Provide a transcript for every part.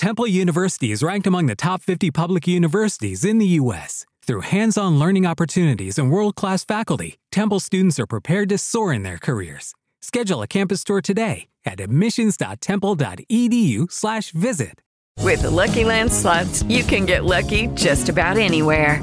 Temple University is ranked among the top 50 public universities in the U.S. Through hands on learning opportunities and world class faculty, Temple students are prepared to soar in their careers. Schedule a campus tour today at admissions.temple.edu/slash visit. With the Lucky Land slots, you can get lucky just about anywhere.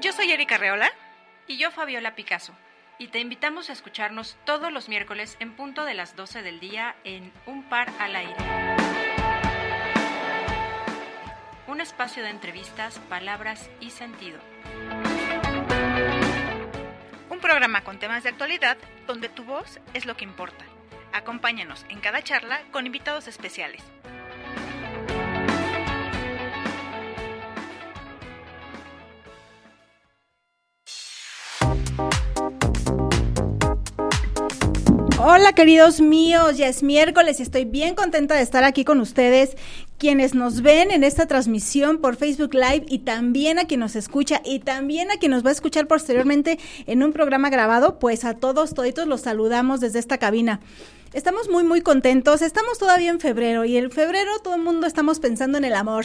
Yo soy Erika Reola. Y yo Fabiola Picasso. Y te invitamos a escucharnos todos los miércoles en punto de las 12 del día en Un Par al Aire. Un espacio de entrevistas, palabras y sentido. Un programa con temas de actualidad donde tu voz es lo que importa. Acompáñanos en cada charla con invitados especiales. Hola queridos míos, ya es miércoles y estoy bien contenta de estar aquí con ustedes, quienes nos ven en esta transmisión por Facebook Live y también a quien nos escucha y también a quien nos va a escuchar posteriormente en un programa grabado, pues a todos, toditos los saludamos desde esta cabina. Estamos muy, muy contentos. Estamos todavía en febrero y en febrero todo el mundo estamos pensando en el amor.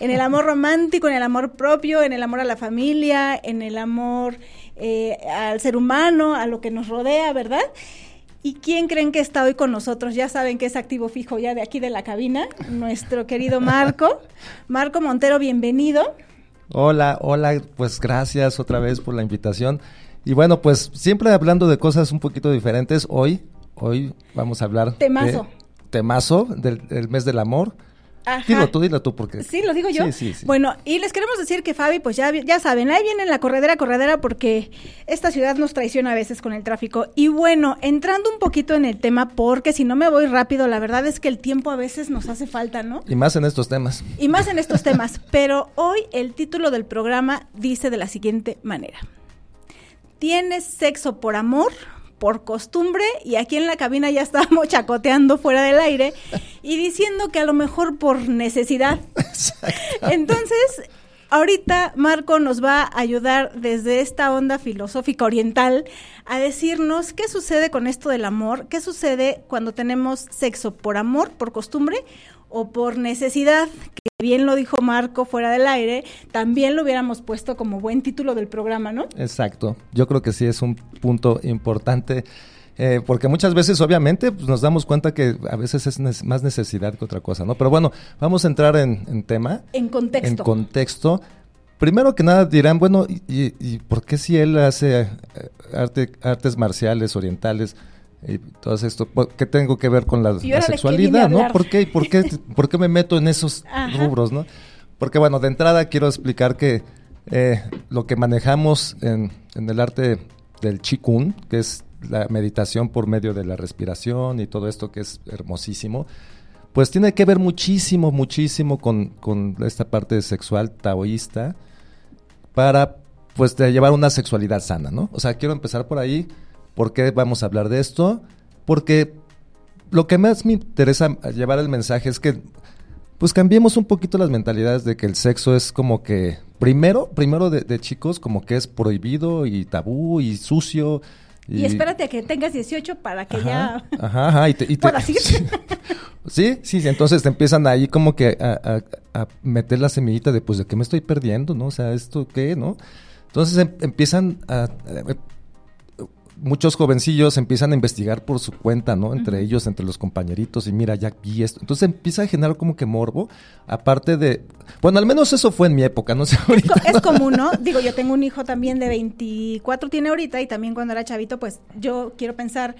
En el amor romántico, en el amor propio, en el amor a la familia, en el amor eh, al ser humano, a lo que nos rodea, ¿verdad? ¿Y quién creen que está hoy con nosotros? Ya saben que es activo fijo ya de aquí de la cabina, nuestro querido Marco. Marco Montero, bienvenido. Hola, hola, pues gracias otra vez por la invitación. Y bueno, pues siempre hablando de cosas un poquito diferentes, hoy, hoy vamos a hablar Temazo. de temazo del, del mes del amor. Ajá. Dilo tú, dilo tú, porque... Sí, lo digo yo. Sí, sí, sí. Bueno, y les queremos decir que Fabi, pues ya, ya saben, ahí viene la corredera, corredera, porque esta ciudad nos traiciona a veces con el tráfico. Y bueno, entrando un poquito en el tema, porque si no me voy rápido, la verdad es que el tiempo a veces nos hace falta, ¿no? Y más en estos temas. Y más en estos temas. Pero hoy el título del programa dice de la siguiente manera. ¿Tienes sexo por amor? Por costumbre y aquí en la cabina ya estábamos chacoteando fuera del aire y diciendo que a lo mejor por necesidad. Entonces, ahorita Marco nos va a ayudar desde esta onda filosófica oriental a decirnos qué sucede con esto del amor, qué sucede cuando tenemos sexo por amor, por costumbre o por necesidad, que bien lo dijo Marco fuera del aire, también lo hubiéramos puesto como buen título del programa, ¿no? Exacto. Yo creo que sí es un punto importante. eh, porque muchas veces, obviamente, pues, nos damos cuenta que a veces es más necesidad que otra cosa, ¿no? Pero bueno, vamos a entrar en, en tema. En contexto. En contexto. Primero que nada dirán, bueno, ¿y, y- y por qué si él hace eh, arte, artes marciales, orientales y todo esto? ¿por ¿Qué tengo que ver con la, ¿Y la ahora de qué vine a sexualidad, no? ¿Por qué, por, qué, ¿Por qué me meto en esos Ajá. rubros, no? Porque bueno, de entrada quiero explicar que eh, lo que manejamos en, en el arte del Qigong, que es la meditación por medio de la respiración y todo esto que es hermosísimo, pues tiene que ver muchísimo, muchísimo con, con esta parte sexual taoísta para pues de llevar una sexualidad sana, ¿no? O sea, quiero empezar por ahí. ¿Por qué vamos a hablar de esto? Porque lo que más me interesa llevar el mensaje es que pues cambiemos un poquito las mentalidades de que el sexo es como que primero, primero de, de chicos como que es prohibido y tabú y sucio. Y, espérate a que tengas 18 para que Ajá, ya ajá, ajá, y te- y te- puedas ir. Sí, sí, sí, entonces te empiezan ahí como que a, a- a meter la semillita de, pues, ¿de qué me estoy perdiendo, no? O sea, ¿esto qué, no? Entonces em- empiezan a... muchos jovencillos empiezan a investigar por su cuenta, ¿no? Entre ellos, entre los compañeritos, y mira, ya vi esto. Entonces empieza a generar como que morbo, aparte de... Bueno, al menos eso fue en mi época, no sé ahorita. es común, ¿no? Digo, yo tengo un hijo también de 24, tiene ahorita, y también cuando era chavito, pues yo quiero pensar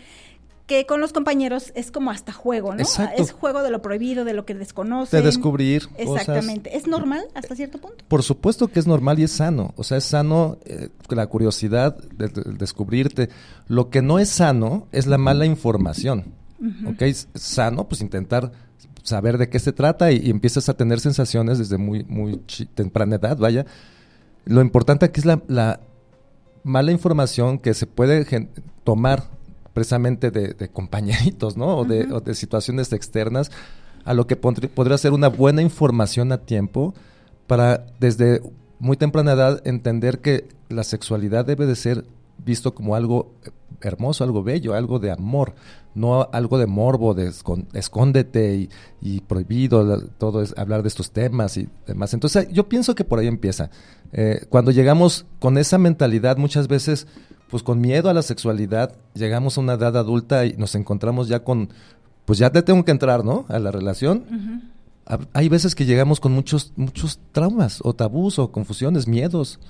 que con los compañeros es como hasta juego, ¿no? Exacto. Es juego de lo prohibido, de lo que desconocen. De descubrir cosas. Exactamente. ¿Es normal hasta cierto punto? Por supuesto que es normal y es sano. O sea, es sano eh, la curiosidad de, de- de descubrirte. Lo que no es sano es la mala información. ¿Ok? Es sano, pues intentar saber de qué se trata y, empiezas a tener sensaciones desde muy, muy temprana edad, vaya. Lo importante aquí es la, mala información que se puede tomar precisamente de, compañeritos, ¿no? O, de, situaciones externas, a lo que podría ser una buena información a tiempo para desde muy temprana edad entender que la sexualidad debe de ser visto como algo hermoso, algo bello, algo de amor, no algo de morbo, de escóndete y, prohibido, todo es hablar de estos temas y demás. Entonces yo pienso que por ahí empieza. Eh, cuando llegamos con esa mentalidad, muchas veces, pues con miedo a la sexualidad, llegamos a una edad adulta y nos encontramos ya con, pues ya te tengo que entrar, ¿no? A la relación. Hay veces que llegamos con muchos, muchos traumas o tabús o confusiones, miedos.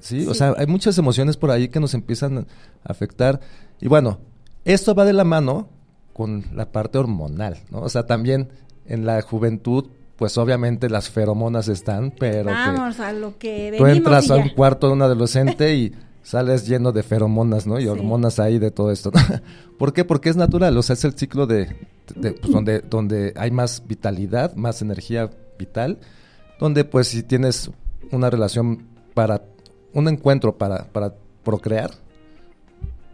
¿sí? O sea, hay muchas emociones por ahí que nos empiezan a afectar. Y bueno, esto va de la mano con la parte hormonal, ¿no? O sea, también en la juventud, pues obviamente las feromonas están, pero Vamos a lo que tú entras a un cuarto de un adolescente y sales lleno de feromonas, ¿no? Y hormonas ahí de todo esto. ¿Por qué? Porque es natural, o sea, es el ciclo de, pues, donde, donde hay más vitalidad, más energía vital, donde pues si tienes una relación para un encuentro para, para procrear,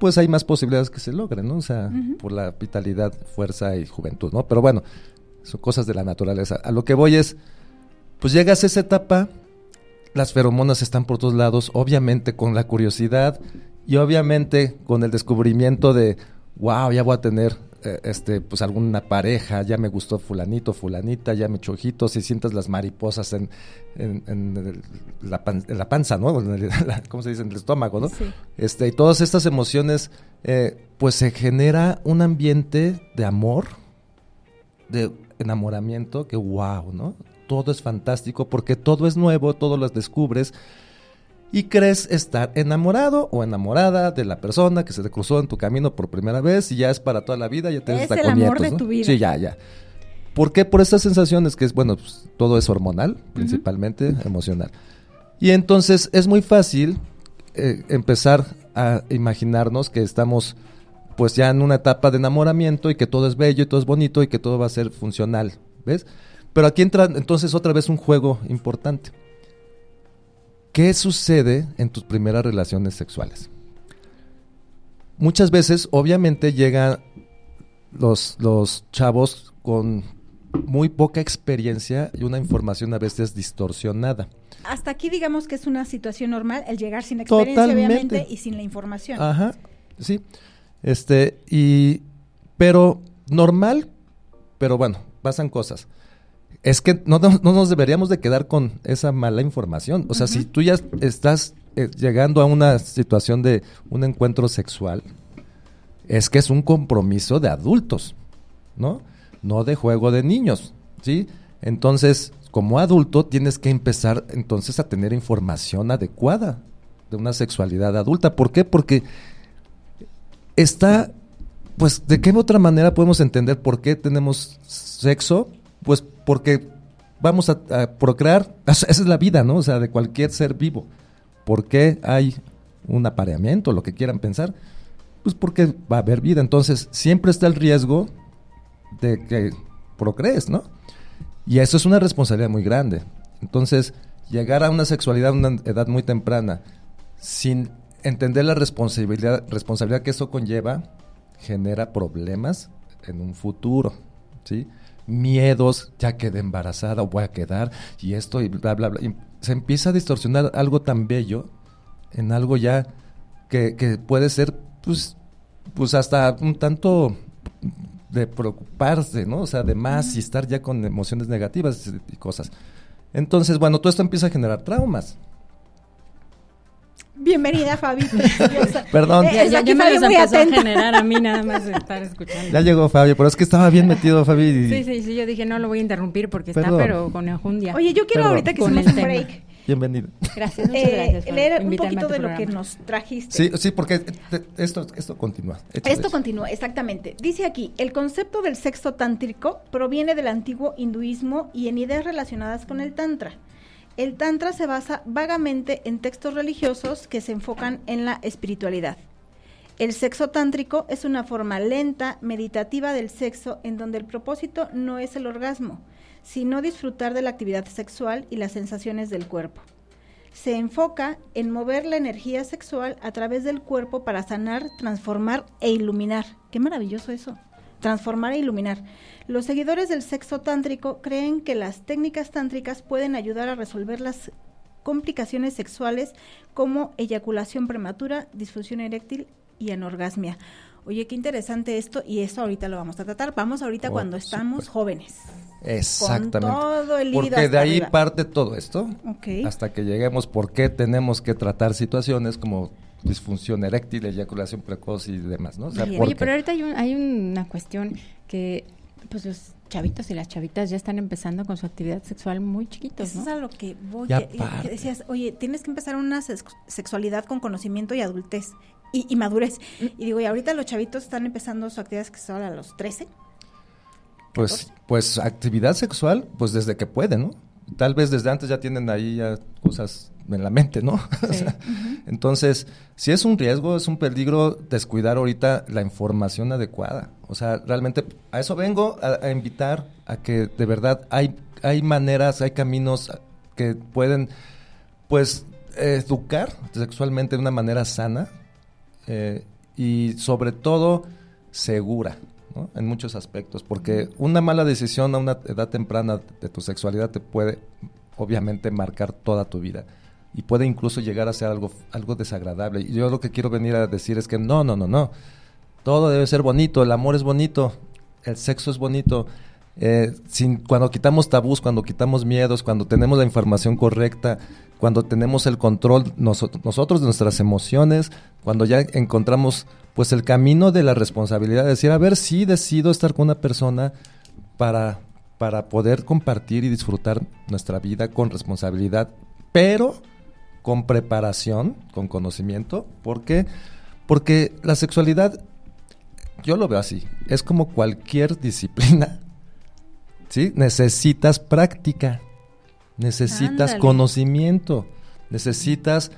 pues hay más posibilidades que se logren, ¿no? O sea, por la vitalidad, fuerza y juventud, ¿no? Pero bueno, son cosas de la naturaleza. A lo que voy es, pues llegas a esa etapa, las feromonas están por todos lados, obviamente con la curiosidad y obviamente con el descubrimiento de, wow, ya voy a tener eh, este, pues alguna pareja, ya me gustó fulanito, fulanita, ya me echó ojitos y sientas las mariposas en, en, la, panza, ¿no? ¿Cómo se dice? En el estómago, ¿no? Este, y todas estas emociones, eh, pues se genera un ambiente de amor, de enamoramiento, que wow, ¿no? Todo es fantástico porque todo es nuevo, todo lo descubres y crees estar enamorado o enamorada de la persona que se te cruzó en tu camino por primera vez y ya es para toda la vida, ya te es el amor de tu vida. Sí, ya, ya. ¿Por qué? Por estas sensaciones que es, bueno, pues, todo es hormonal, principalmente emocional. Y entonces es muy fácil eh, empezar a imaginarnos que estamos pues ya en una etapa de enamoramiento y que todo es bello y todo es bonito y que todo va a ser funcional, ¿ves? Pero aquí entra entonces otra vez un juego importante. ¿Qué sucede en tus primeras relaciones sexuales? Muchas veces, obviamente, llegan los, los chavos con muy poca experiencia y una información a veces distorsionada. Hasta aquí digamos que es una situación normal el llegar sin experiencia, obviamente, y sin la información. Ajá, sí. Este, y, pero normal, pero bueno, pasan cosas es que no, nos deberíamos de quedar con esa mala información. O sea, si tú ya estás eh, llegando a una situación de un encuentro sexual, es que es un compromiso de adultos, ¿no? No de juego de niños, ¿sí? Entonces, como adulto, tienes que empezar entonces a tener información adecuada de una sexualidad adulta. ¿Por qué? Porque está, pues, ¿de qué otra manera podemos entender por qué tenemos sexo? Pues porque vamos a, procrear, esa es la vida, ¿no? O sea, de cualquier ser vivo. ¿Por qué hay un apareamiento, lo que quieran pensar? Pues porque va a haber vida. Entonces, siempre está el riesgo de que procrees, ¿no? Y eso es una responsabilidad muy grande. Entonces, llegar a una sexualidad a una edad muy temprana sin entender la responsabilidad, responsabilidad que eso conlleva, genera problemas en un futuro, ¿sí? Miedos, ya quedé embarazada o voy a quedar, y esto, y bla, bla, bla. Y se empieza a distorsionar algo tan bello en algo ya que, que puede ser, pues, pues hasta un tanto de preocuparse, ¿no? O sea, de más y estar ya con emociones negativas y cosas. Entonces, bueno, todo esto empieza a generar traumas. Bienvenida, Fabi. Perdón. Eh, ya, ya me los empezó a generar a mí nada más de estar escuchando. Ya llegó Fabio, pero es que estaba bien metido, Fabi. Sí, sí, sí, yo dije, no lo voy a interrumpir porque está, pero con enjundia. Oye, yo quiero ahorita que hacemos un break. Bienvenido. Gracias, muchas eh, gracias. leer un poquito de lo que nos trajiste. Sí, sí, porque esto, esto continúa. esto continúa, exactamente. Dice aquí, el concepto del sexo tántrico proviene del antiguo hinduismo y en ideas relacionadas con el tantra. El Tantra se basa vagamente en textos religiosos que se enfocan en la espiritualidad. El sexo tántrico es una forma lenta, meditativa del sexo en donde el propósito no es el orgasmo, sino disfrutar de la actividad sexual y las sensaciones del cuerpo. Se enfoca en mover la energía sexual a través del cuerpo para sanar, transformar e iluminar. Qué maravilloso eso. Transformar e iluminar. Los seguidores del sexo tántrico creen que las técnicas tántricas pueden ayudar a resolver las complicaciones sexuales como eyaculación prematura, disfunción eréctil y anorgasmia. Oye, qué interesante esto y eso ahorita lo vamos a tratar. Vamos ahorita Oh, cuando estamos jóvenes. Exactamente. Con todo el Porque de ahí arriba. parte todo esto. Ok. Hasta que lleguemos por qué tenemos que tratar situaciones como disfunción eréctil, eyaculación precoz y demás, ¿no? O sea, Bien. ¿por Oye, pero ahorita hay, un- hay una cuestión que pues los chavitos y las chavitas ya están empezando con su actividad sexual muy chiquitos, Eso es ¿no? a lo que voy. Ya que- que decías, oye, tienes que empezar una sex- sexualidad con conocimiento y adultez y, y madurez. Y digo, y ahorita los chavitos están empezando su actividad sexual a los 13. Pues, pues actividad sexual, pues desde que pueden, ¿no? Tal vez desde antes ya tienen ahí ya cosas en la mente, ¿no? O Entonces, si es un riesgo, es un peligro descuidar ahorita la información adecuada. O sea, realmente a eso vengo a, a invitar a que de verdad hay, hay maneras, hay caminos que pueden, pues, educar sexualmente de una manera sana eh, y sobre todo segura. En muchos aspectos, porque una mala decisión a una edad temprana de tu sexualidad te puede obviamente marcar toda tu vida y puede incluso llegar a ser algo, algo desagradable. Y yo lo que quiero venir a decir es que no, no, no, no. Todo debe ser bonito, el amor es bonito, el sexo es bonito. Eh, cuando quitamos tabús, cuando quitamos miedos, cuando tenemos la información correcta, cuando tenemos el control noso- nosotros de nuestras emociones, cuando ya encontramos pues el camino de la responsabilidad de decir, a ver, sí decido estar con una persona para, para poder compartir y disfrutar nuestra vida con responsabilidad, pero con preparación, con conocimiento. ¿Por qué? Porque la sexualidad, yo lo veo así, es como cualquier disciplina. ¿Sí? Necesitas práctica, necesitas Ándale. conocimiento, necesitas,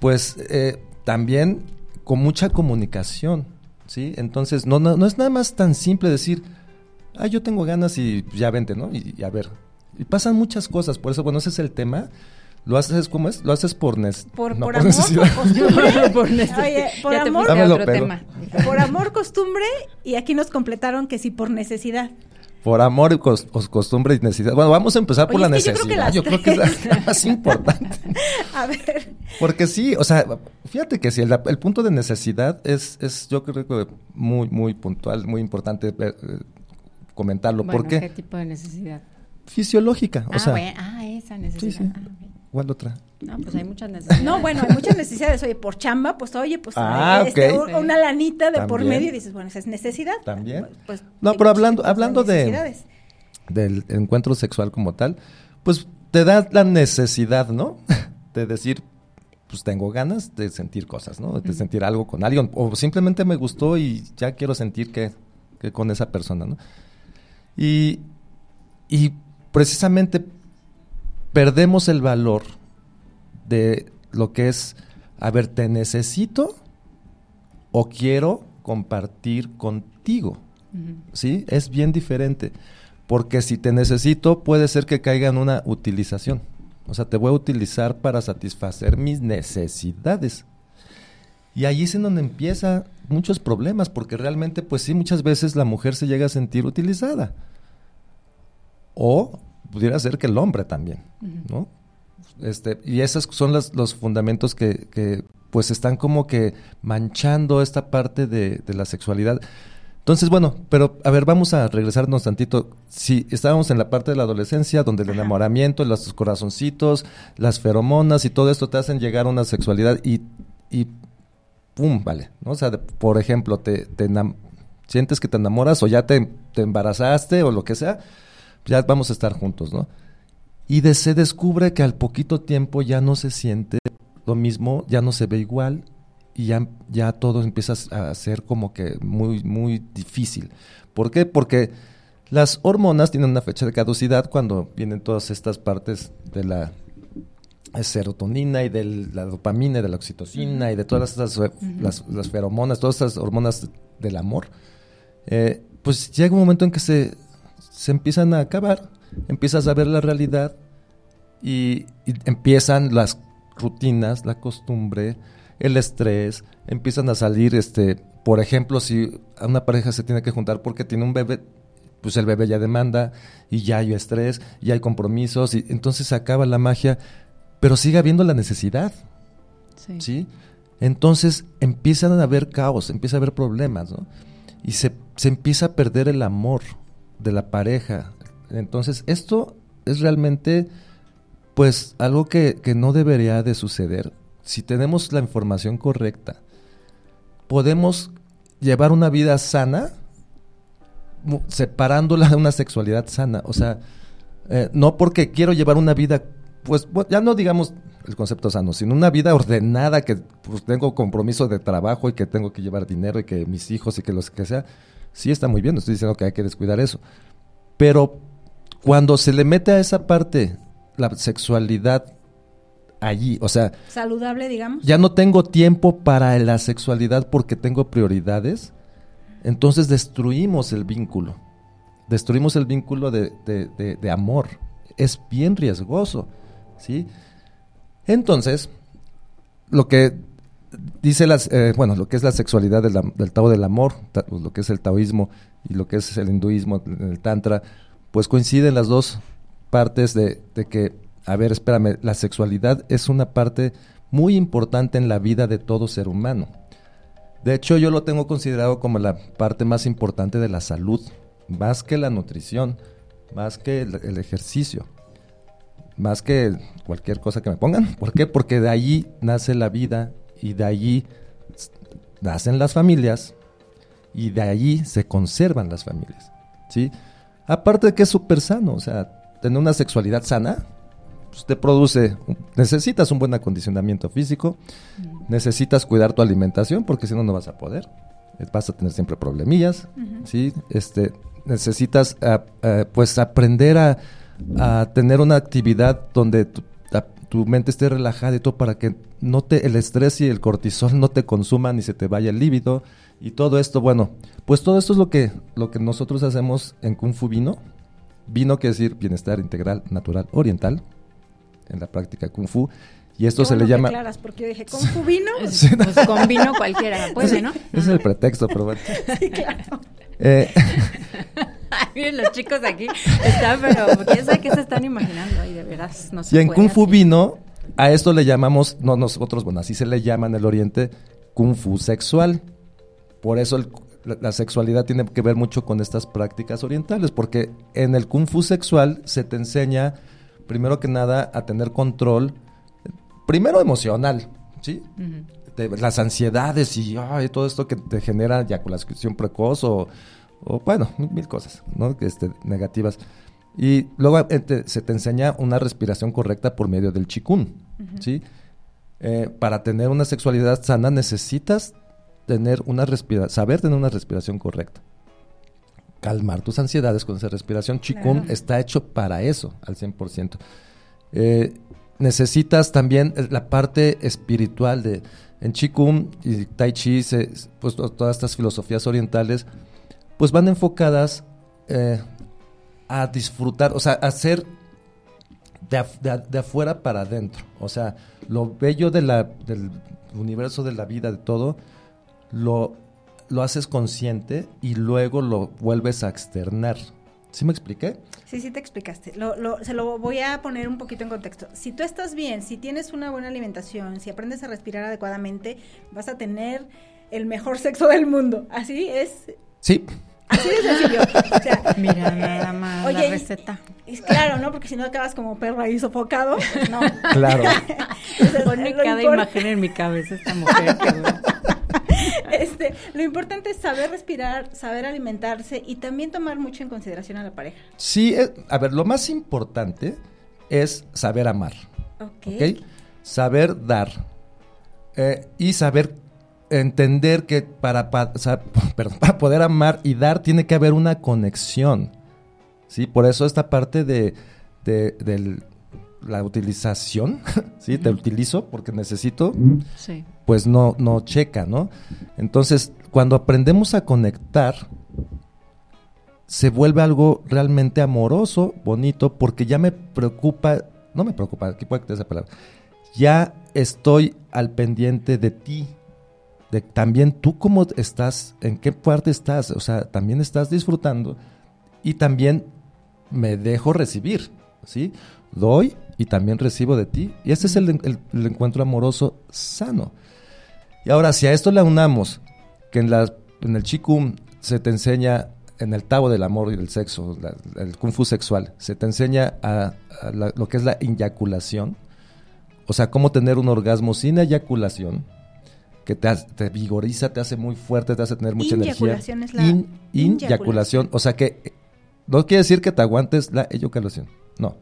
pues, eh, también con mucha comunicación, ¿sí? Entonces, no, no, no es nada más tan simple decir, ah, yo tengo ganas y ya vente, ¿no? Y, y a ver, y pasan muchas cosas, por eso, bueno, ese es el tema. Lo haces, ¿cómo es? Lo haces por, nes- Por, no, por por amor, necesidad. por costumbre. Por necesidad. Oye, por Ya amor, otro tema. por amor, costumbre, y aquí nos completaron que sí por necesidad. Por amor, y cos- os- costumbre y necesidad. Bueno, vamos a empezar por la es que yo creo que necesidad. las Yo creo que, es la, la más importante. A ver, Porque sí, o sea, fíjate que si el, el punto de necesidad es, es, yo creo que muy, muy puntual, muy importante eh, eh, comentarlo. Bueno, porque ¿qué tipo de necesidad? fisiológica, o ah, sea, bueno, ah, esa necesidad. sí. Ah, ok. ¿Cuál otra? No, pues hay muchas necesidades. no, bueno, hay muchas necesidades. Oye, por chamba, pues oye, pues Ah, este, ok. un- una lanita de por medio y dices, bueno, esa es necesidad. También. Pues, No, pero hablando- hablando de- necesidades. Del encuentro sexual como tal, pues te da la necesidad, ¿no? De decir, pues tengo ganas de sentir cosas, ¿no? De sentir algo con alguien. O simplemente me gustó y ya quiero sentir que, que con esa persona, ¿no? Y, y precisamente perdemos el valor de lo que es, a ver, te necesito o quiero compartir contigo. ¿Sí? Es bien diferente. Porque si te necesito, puede ser que caiga en una utilización. O sea, te voy a utilizar para satisfacer mis necesidades. Y ahí es en donde empiezan muchos problemas, porque realmente, pues sí, muchas veces la mujer se llega a sentir utilizada. O pudiera ser que el hombre también, ¿no? Este, y esos son las- los fundamentos que, que, pues están como que manchando esta parte de, de la sexualidad. Entonces, bueno, pero a ver, vamos a regresarnos tantito. Si estábamos en la parte de la adolescencia, donde el enamoramiento, los corazoncitos, las feromonas y todo esto te hacen llegar a una sexualidad y, y pum, vale. ¿no? O sea, de- por ejemplo, te, te sientes que te enamoras o ya te, te embarazaste o lo que sea, ya vamos a estar juntos, ¿no? Y de- se descubre que al poquito tiempo ya no se siente lo mismo, ya no se ve igual y ya, ya todo empieza a ser como que muy, muy difícil. ¿Por qué? Porque las hormonas tienen una fecha de caducidad cuando vienen todas estas partes de la serotonina y de la dopamina y de la oxitocina y de todas estas, las, feromonas, todas estas hormonas del amor, eh, pues llega un momento en que se, se empiezan a acabar, empiezas a ver la realidad y, empiezan las rutinas, la costumbre, el estrés, empiezan a salir, este, por ejemplo, si una pareja se tiene que juntar porque tiene un bebé, pues el bebé ya demanda y ya hay estrés, ya hay compromisos y entonces se acaba la magia, pero sigue habiendo la necesidad. Sí. Entonces empiezan a haber caos, empieza a haber problemas, ¿no? Y se, se empieza a perder el amor de la pareja. Entonces, esto es realmente pues algo que, no debería de suceder. Si tenemos la información correcta, podemos llevar una vida sana separándola de una sexualidad sana. O sea, eh, no porque quiero llevar una vida, pues ya no digamos el concepto sano, sino una vida ordenada, que pues, tengo compromiso de trabajo y que tengo que llevar dinero y que mis hijos y que los que sea. Sí está muy bien, no estoy diciendo que hay que descuidar eso. Pero cuando se le mete a esa parte la sexualidad allí, o sea... Saludable, digamos. Ya no tengo tiempo para la sexualidad porque tengo prioridades, entonces destruimos el vínculo, destruimos el vínculo de, de, amor. Es bien riesgoso, ¿sí? Entonces, lo que dice las, eh, bueno, lo que es la sexualidad del, Tao del amor, lo que es el taoísmo y lo que es el hinduismo, el tantra, pues coinciden las dos partes de, que, a ver, espérame, la sexualidad es una parte muy importante en la vida de todo ser humano. De hecho, yo lo tengo considerado como la parte más importante de la salud, más que la nutrición, más que el, ejercicio, más que cualquier cosa que me pongan. ¿Por qué? Porque de allí nace la vida y de allí nacen las familias y de allí se conservan las familias. ¿sí? Aparte de que es súper sano, o sea, tener una sexualidad sana, pues te produce, necesitas un buen acondicionamiento físico, necesitas cuidar tu alimentación porque si no, no vas a poder, vas a tener siempre problemillas, ¿sí? Este, necesitas ah, ah, pues aprender a, tener una actividad donde tu, tu, mente esté relajada y todo para que no te, el estrés y el cortisol no te consuman ni se te vaya el líbido y todo esto, bueno, pues todo esto es lo que, lo que nosotros hacemos en Kung Fu Vino, Vino quiere decir bienestar integral natural oriental en la práctica kung fu. Y esto se le llama claras porque yo dije kung fu vino pues, con vino cualquiera puede no ese es el pretexto pero bueno. Sí claro. Eh. Miren los chicos aquí están pero quién sabe qué se están imaginando ahí de veras no se y en kung fu vino a esto le llamamos no nosotros bueno así se le llama en el oriente kung fu sexual. Por eso el la, sexualidad tiene que ver mucho con estas prácticas orientales, porque en el kung fu sexual se te enseña, primero que nada, a tener control, primero emocional, ¿sí? las ansiedades y todo esto que te genera eyaculación precoz o, o bueno, mil, cosas, ¿no? Este, negativas. Y luego eh, se te enseña una respiración correcta por medio del chikun, ¿sí? Eh, para tener una sexualidad sana necesitas tener una respiración, saber tener una respiración correcta. Calmar tus ansiedades con esa respiración. Qigong está hecho para eso, al 100%. Eh, necesitas también la parte espiritual de... En Qigong y Tai Chi, pues todas estas filosofías orientales, pues van enfocadas eh, a disfrutar, o sea, a hacer de, de, afuera para adentro. O sea, lo bello de la, del universo, de la vida, de todo, lo, lo haces consciente y luego lo vuelves a externar. ¿Sí me expliqué? Sí, sí te explicaste. Lo, lo, se lo voy a poner un poquito en contexto. Si tú estás bien, si tienes una buena alimentación, si aprendes a respirar adecuadamente, vas a tener el mejor sexo del mundo. Así es. Sí. Así de sencillo. O sea, Mira, nada más la receta. Es claro, ¿no? Porque si no acabas como perro ahí sofocado, no. Claro. Pone cada imagen en mi cabeza esta mujer. este, lo importante es saber respirar, saber alimentarse y también tomar mucho en consideración a la pareja. Sí, eh, a ver, lo más importante es saber amar. Ok. Saber dar. Eh, y saber entender que para, para, para, poder amar y dar tiene que haber una conexión. ¿sí? Por eso esta parte de, del, la utilización, ¿sí? Te utilizo porque necesito, Sí. pues no, no checa, ¿no? Entonces, cuando aprendemos a conectar, se vuelve algo realmente amoroso, bonito, porque ya me preocupa, no me preocupa, aquí puede que esa palabra, ya estoy al pendiente de ti, de también tú cómo estás, en qué parte estás, o sea, también estás disfrutando y también me dejo recibir, ¿sí? Doy y también recibo de ti. Y este es el, encuentro amoroso sano. Y ahora, si a esto le unamos que en, el Qigong se te enseña, en el Tao del amor y del sexo, el Kung Fu sexual, se te enseña a, lo que es la eyaculación, o sea, cómo tener un orgasmo sin eyaculación, que te, te vigoriza, te hace muy fuerte, te hace tener mucha energía. Inyaculación es la- In- inyaculación. inyaculación, o sea que no quiere decir que te aguantes la eyaculación, no,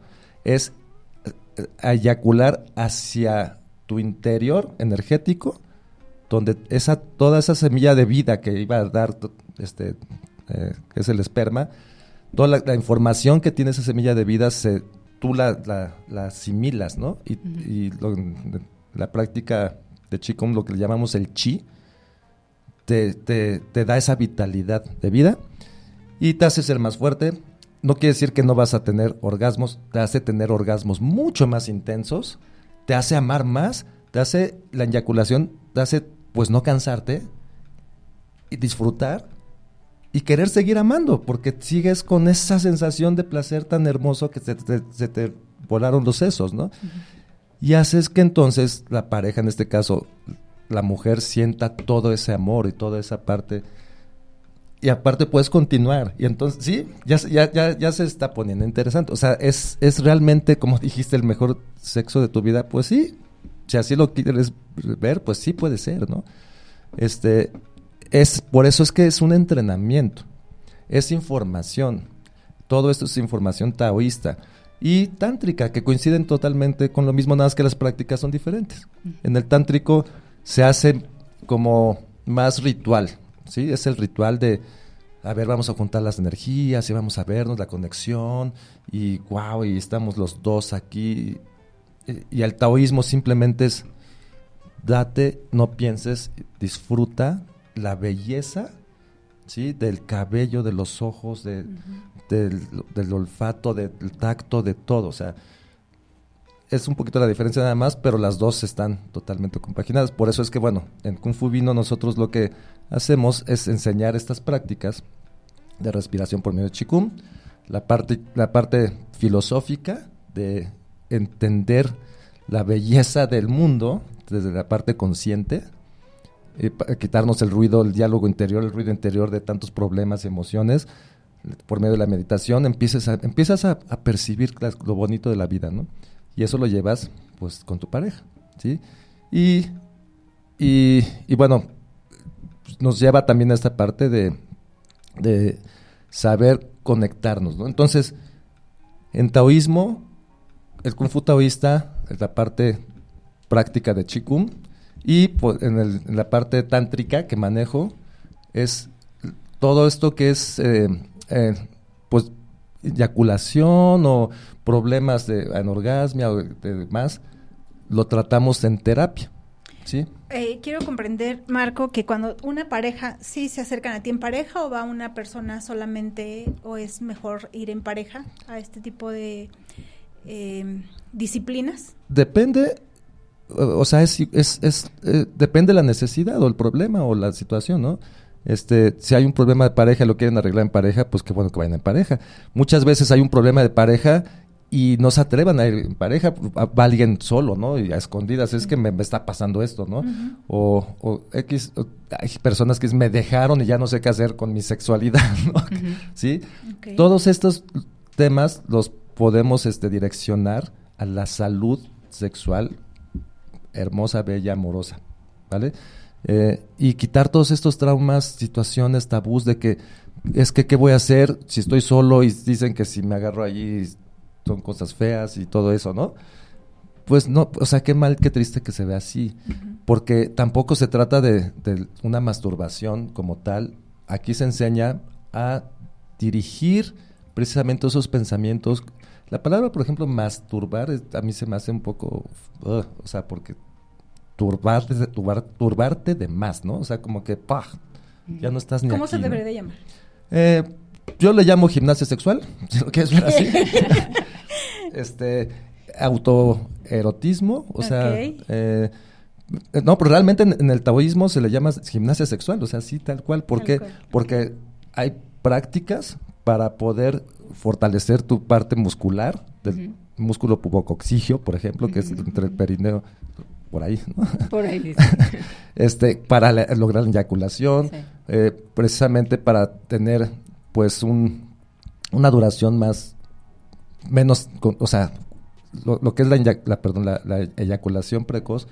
es eh, eyacular hacia tu interior energético, donde esa toda esa semilla de vida que iba a dar este eh, que es el esperma, toda la, la información que tiene esa semilla de vida se tú la, la- la asimilas, ¿no? Y, y lo- la práctica de Qigong, lo que le llamamos el Chi, te, te- te da esa vitalidad de vida y te hace ser más fuerte. No quiere decir que no vas a tener orgasmos, te hace tener orgasmos mucho más intensos, te hace amar más, te hace la eyaculación, te hace pues no cansarte y disfrutar y querer seguir amando, porque sigues con esa sensación de placer tan hermoso que se te volaron los sesos, ¿no? Y haces que entonces la pareja, en este caso la mujer, sienta todo ese amor y toda esa parte. Y aparte puedes continuar. Y entonces, sí, ya, ya, ya, ya se está poniendo interesante. O sea, es, es realmente, como dijiste, el mejor sexo de tu vida. Pues sí, si así lo quieres ver, pues sí puede ser, ¿no? Este, es, por eso es que es un entrenamiento, es información. Todo esto es información taoísta y tántrica, que coinciden totalmente con lo mismo, nada más que las prácticas son diferentes. En el tántrico se hace como más ritual, ¿sí? Es el ritual de, a ver, vamos a juntar las energías y vamos a vernos, la conexión, y wow, y estamos los dos aquí. Y, y el taoísmo simplemente es, date, no pienses, disfruta la belleza, ¿sí? Del cabello, de los ojos, de, del, olfato, del tacto, de todo. O sea, es un poquito la diferencia nada más, pero las dos están totalmente compaginadas. Por eso es que, bueno, en Kung Fu Vino nosotros lo que hacemos es enseñar estas prácticas de respiración por medio de Qigong, la parte, la parte filosófica de entender la belleza del mundo desde la parte consciente, eh, quitarnos el ruido, el diálogo interior, el ruido interior de tantos problemas y emociones, por medio de la meditación empiezas a, empiezas a, a percibir lo bonito de la vida, ¿no? Y eso lo llevas, pues, con tu pareja, ¿sí? Y, y, y bueno, nos lleva también a esta parte de, de saber conectarnos, ¿no? Entonces, en taoísmo, el kung fu taoísta es la parte práctica de Qigong y pues, en la parte tántrica que manejo es todo esto que es eh, eh, pues eyaculación o problemas de anorgasmia o de demás lo tratamos en terapia, ¿sí? Eh, quiero comprender, Marco, que cuando una pareja, ¿sí se acercan a ti en pareja o va una persona solamente o es mejor ir en pareja a este tipo de eh, disciplinas? Depende, o o sea, es, es, es, eh, depende la necesidad o el problema o la situación, ¿no? Este, si hay un problema de pareja y lo quieren arreglar en pareja, pues qué bueno que vayan en pareja. Muchas veces hay un problema de pareja y no se atrevan a ir en pareja, va alguien solo, ¿no? Y a escondidas, es que me, me está pasando esto, ¿no? o, o X, o- hay personas que me dejaron y ya no sé qué hacer con mi sexualidad, ¿no? ¿Sí? Todos estos temas los podemos este, direccionar a la salud sexual hermosa, bella, amorosa, ¿vale? Eh, y quitar todos estos traumas, situaciones, tabús de que es que qué voy a hacer si estoy solo y dicen que si me agarro allí son cosas feas y todo eso, ¿no? Pues no, o sea, qué mal, qué triste que se vea así, porque tampoco se trata de, de una masturbación como tal. Aquí se enseña a dirigir precisamente esos pensamientos La palabra, por ejemplo, masturbar, a mí se me hace un poco, o sea, porque turbarte, turbar- turbarte de más, ¿no? O sea, como que, ¡pah! Ya no estás ni ¿Cómo aquí, se ¿no? debería de llamar? Eh, yo le llamo gimnasia sexual, si lo quieres ver así. este, autoerotismo, o sea, Ok. eh, no, pero realmente en, en el taoísmo se le llama gimnasia sexual, o sea, sí, tal cual. ¿Por Tal qué? cual. Porque hay prácticas para poder fortalecer tu parte muscular, del músculo pubococcigio, por ejemplo, que es entre el perineo, por ahí, ¿no? Por ahí dice. este, para la- lograr la eyaculación, Sí. eh, precisamente para tener, pues, un, una duración más, menos, con- o sea, lo, lo que es la, la, perdón, la, la eyaculación precoz,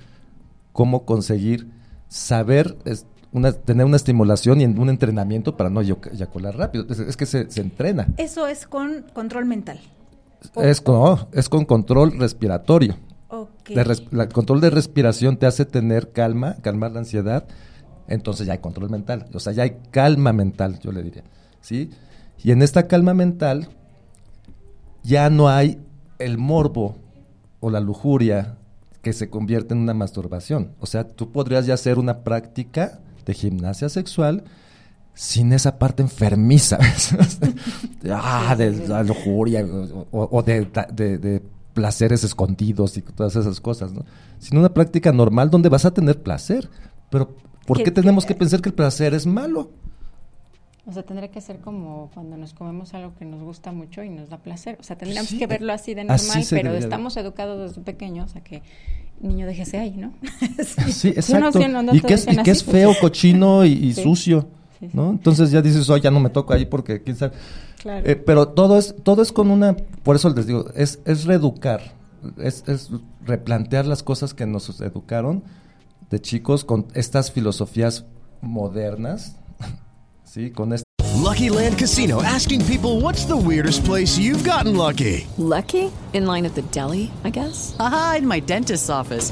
cómo conseguir saber, es, una, tener una estimulación y en- un entrenamiento para no eyac- eyacular rápido. Es, es que se, se entrena. Eso es con control mental. Es con, no, es con control respiratorio. El control de respiración te hace tener calma, calmar la ansiedad, entonces ya hay control mental, o sea, ya hay calma mental, yo le diría, ¿sí? Y en esta calma mental ya no hay el morbo o la lujuria que se convierte en una masturbación. O sea, tú podrías ya hacer una práctica de gimnasia sexual sin esa parte enfermiza, ah, de la lujuria o, o- o de, de- de placeres escondidos y todas esas cosas, ¿no? Sino una práctica normal donde vas a tener placer. Pero, ¿por qué tenemos que- que pensar que el placer es malo? O sea, tendría que ser como cuando nos comemos algo que nos gusta mucho y nos da placer. O sea, tendríamos Sí, que verlo así de normal, pero estamos educados desde pequeños a que niño déjese ahí, ¿no? Sí, exacto. sí, no, no y que es, dicen y que así, es pues. feo, cochino y, y Sí. sucio. ¿no? Entonces ya dices, oh, ya no me toco ahí porque quién sabe. Claro. Eh, pero todo es, todo es con una, por eso les digo, es, es reeducar, es, es replantear las cosas que nos educaron de chicos con estas filosofías modernas, ¿sí? Con este Lucky Land Casino asking people what's the weirdest place you've gotten lucky? Lucky? In line at the deli, I guess? Aha, in my dentist's office.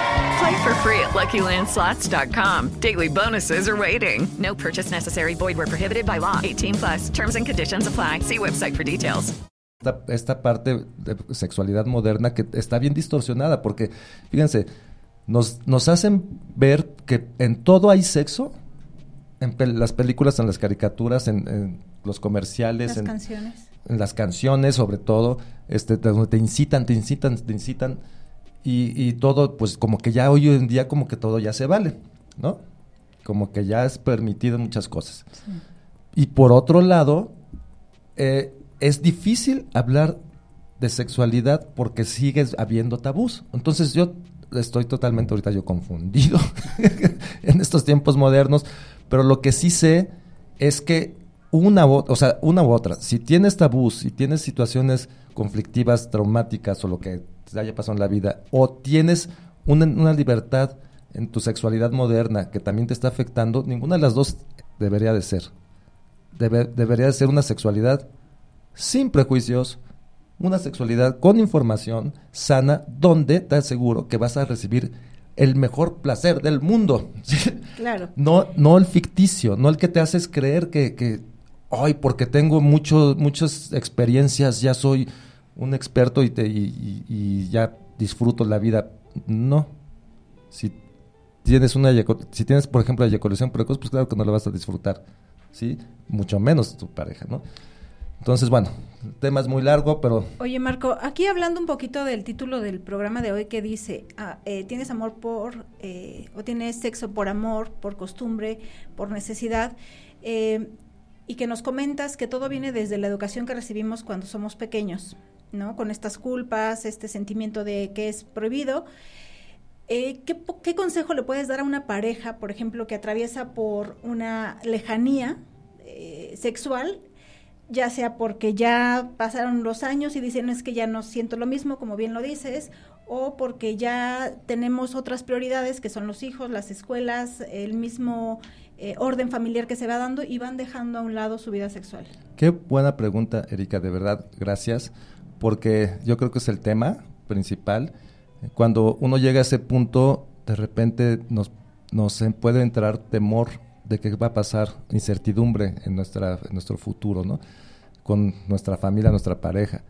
Play for free at LuckyLandSlots.com. Daily bonuses are waiting. No purchase necessary. Void prohibited by law. 18 plus. Terms and conditions apply. See website for details. esta, esta parte de sexualidad moderna que está bien distorsionada, porque, fíjense, nos, nos hacen ver que en todo hay sexo, en pel- las películas, en las caricaturas, en, en los comerciales, Las en, canciones. en las canciones, sobre todo, este, de donde te incitan, te incitan, te incitan, y, y todo, pues como que ya hoy en día como que todo ya se vale, ¿no? Como que ya es permitido muchas cosas. Y por otro lado, eh, es difícil hablar de sexualidad porque sigue habiendo tabús. Entonces yo estoy totalmente ahorita yo confundido en estos tiempos modernos, pero lo que sí sé es que una u, o sea, una u otra, si tienes tabús, si tienes situaciones conflictivas, traumáticas o lo que te haya pasado en la vida, o tienes una, una libertad en tu sexualidad moderna que también te está afectando, ninguna de las dos debería de ser. Debe- debería de ser una sexualidad sin prejuicios, una sexualidad con información sana, donde te aseguro que vas a recibir el mejor placer del mundo. Claro. No, no el ficticio, no el que te haces creer que, que ay, porque tengo mucho, muchas experiencias, ya soy un experto y, te, y, ya disfruto la vida. No. Si tienes una si tienes, por ejemplo, eyaculación precoz, pues claro que no la vas a disfrutar. ¿Sí? Mucho menos tu pareja, ¿no? Entonces, bueno, el tema es muy largo, pero Oye, Marco, aquí hablando un poquito del título del programa de hoy que dice, ah, eh, ¿tienes amor por, eh, o tienes sexo por amor, por costumbre, por necesidad? Eh, y que nos comentas que todo viene desde la educación que recibimos cuando somos pequeños. ¿No? Con estas culpas, este sentimiento de que es prohibido. Eh, ¿qué, qué consejo le puedes dar a una pareja, por ejemplo, que atraviesa por una lejanía eh, sexual, ya sea porque ya pasaron los años y dicen es que ya no siento lo mismo, como bien lo dices, o porque ya tenemos otras prioridades que son los hijos, las escuelas, el mismo eh, orden familiar que se va dando y van dejando a un lado su vida sexual? Qué buena pregunta, Erika, de verdad, gracias, porque yo creo que es el tema principal. Cuando uno llega a ese punto, de repente nos, nos puede entrar temor de qué va a pasar, incertidumbre en, nuestra, nuestro futuro, ¿no? Con nuestra familia, nuestra pareja.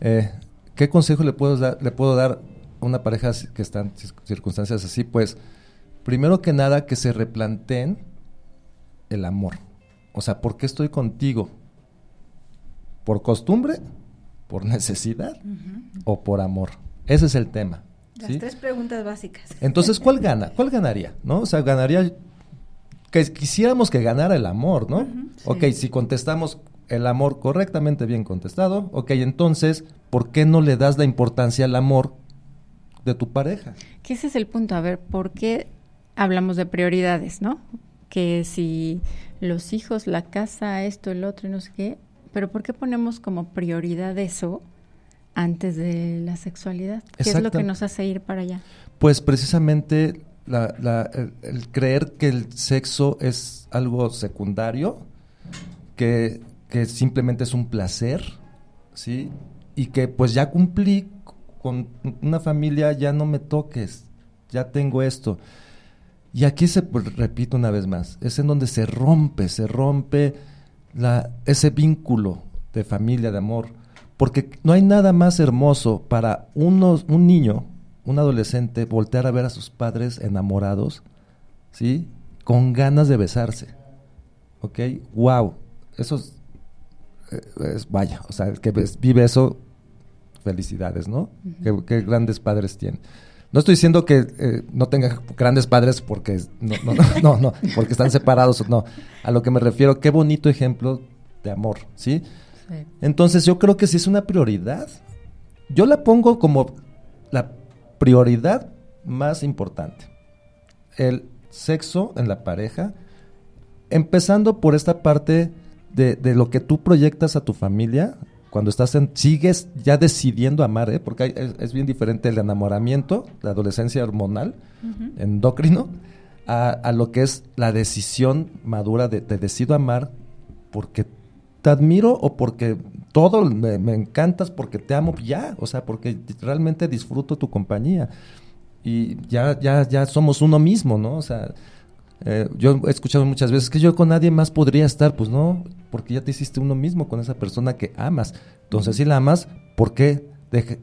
Eh, ¿Qué consejo le puedo, dar, le puedo dar a una pareja que está en cir- circunstancias así? Pues, primero que nada, que se replanteen el amor. O sea, ¿por qué estoy contigo? ¿Por costumbre? ¿Por necesidad? ¿O por amor? Ese es el tema. Las ¿sí? tres preguntas básicas. Entonces, ¿cuál gana? ¿Cuál ganaría? ¿No? O sea, ganaría que quisiéramos que ganara el amor, ¿no? Ok, si contestamos el amor correctamente bien contestado, ok, entonces, ¿por qué no le das la importancia al amor de tu pareja? Que ese es el punto. A ver, ¿por qué hablamos de prioridades, no? Que si los hijos, la casa, esto, el otro, y no sé qué. Pero ¿por qué ponemos como prioridad eso antes de la sexualidad? ¿Qué es lo que nos hace ir para allá? Pues precisamente la- la- el, el creer que el sexo es algo secundario, que, que simplemente es un placer, ¿sí? Y que pues ya cumplí con una familia, ya no me toques, ya tengo esto. Y aquí se pues, repito una vez más, es en donde se rompe, se rompe la, ese vínculo de familia, de amor, porque no hay nada más hermoso para unos, un niño, un adolescente, voltear a ver a sus padres enamorados, ¿sí? Con ganas de besarse, ¿ok? ¡Wow! Eso es, eh, es- vaya, o sea, el que vive eso, felicidades, ¿no? qué, qué grandes padres tienen. No estoy diciendo que eh, no tenga grandes padres porque no, no, no, no, no, porque están separados, no. A lo que me refiero, qué bonito ejemplo de amor, ¿sí? Sí. Entonces yo creo que sí es una prioridad. Yo la pongo como la prioridad más importante. El sexo en la pareja, empezando por esta parte de, de lo que tú proyectas a tu familia, cuando estás en, sigues ya decidiendo amar, ¿eh? porque hay- es, es bien diferente el enamoramiento, la adolescencia hormonal, endocrino, a, a lo que es la decisión madura de te decido amar porque te admiro o porque todo me, me encantas, porque te amo ya, o sea, porque realmente disfruto tu compañía. Y ya, ya, ya somos uno mismo, ¿no? O sea, eh, yo he escuchado muchas veces que yo con nadie más podría estar, pues no, porque ya te hiciste uno mismo con esa persona que amas. Entonces, si la amas, ¿por qué deje-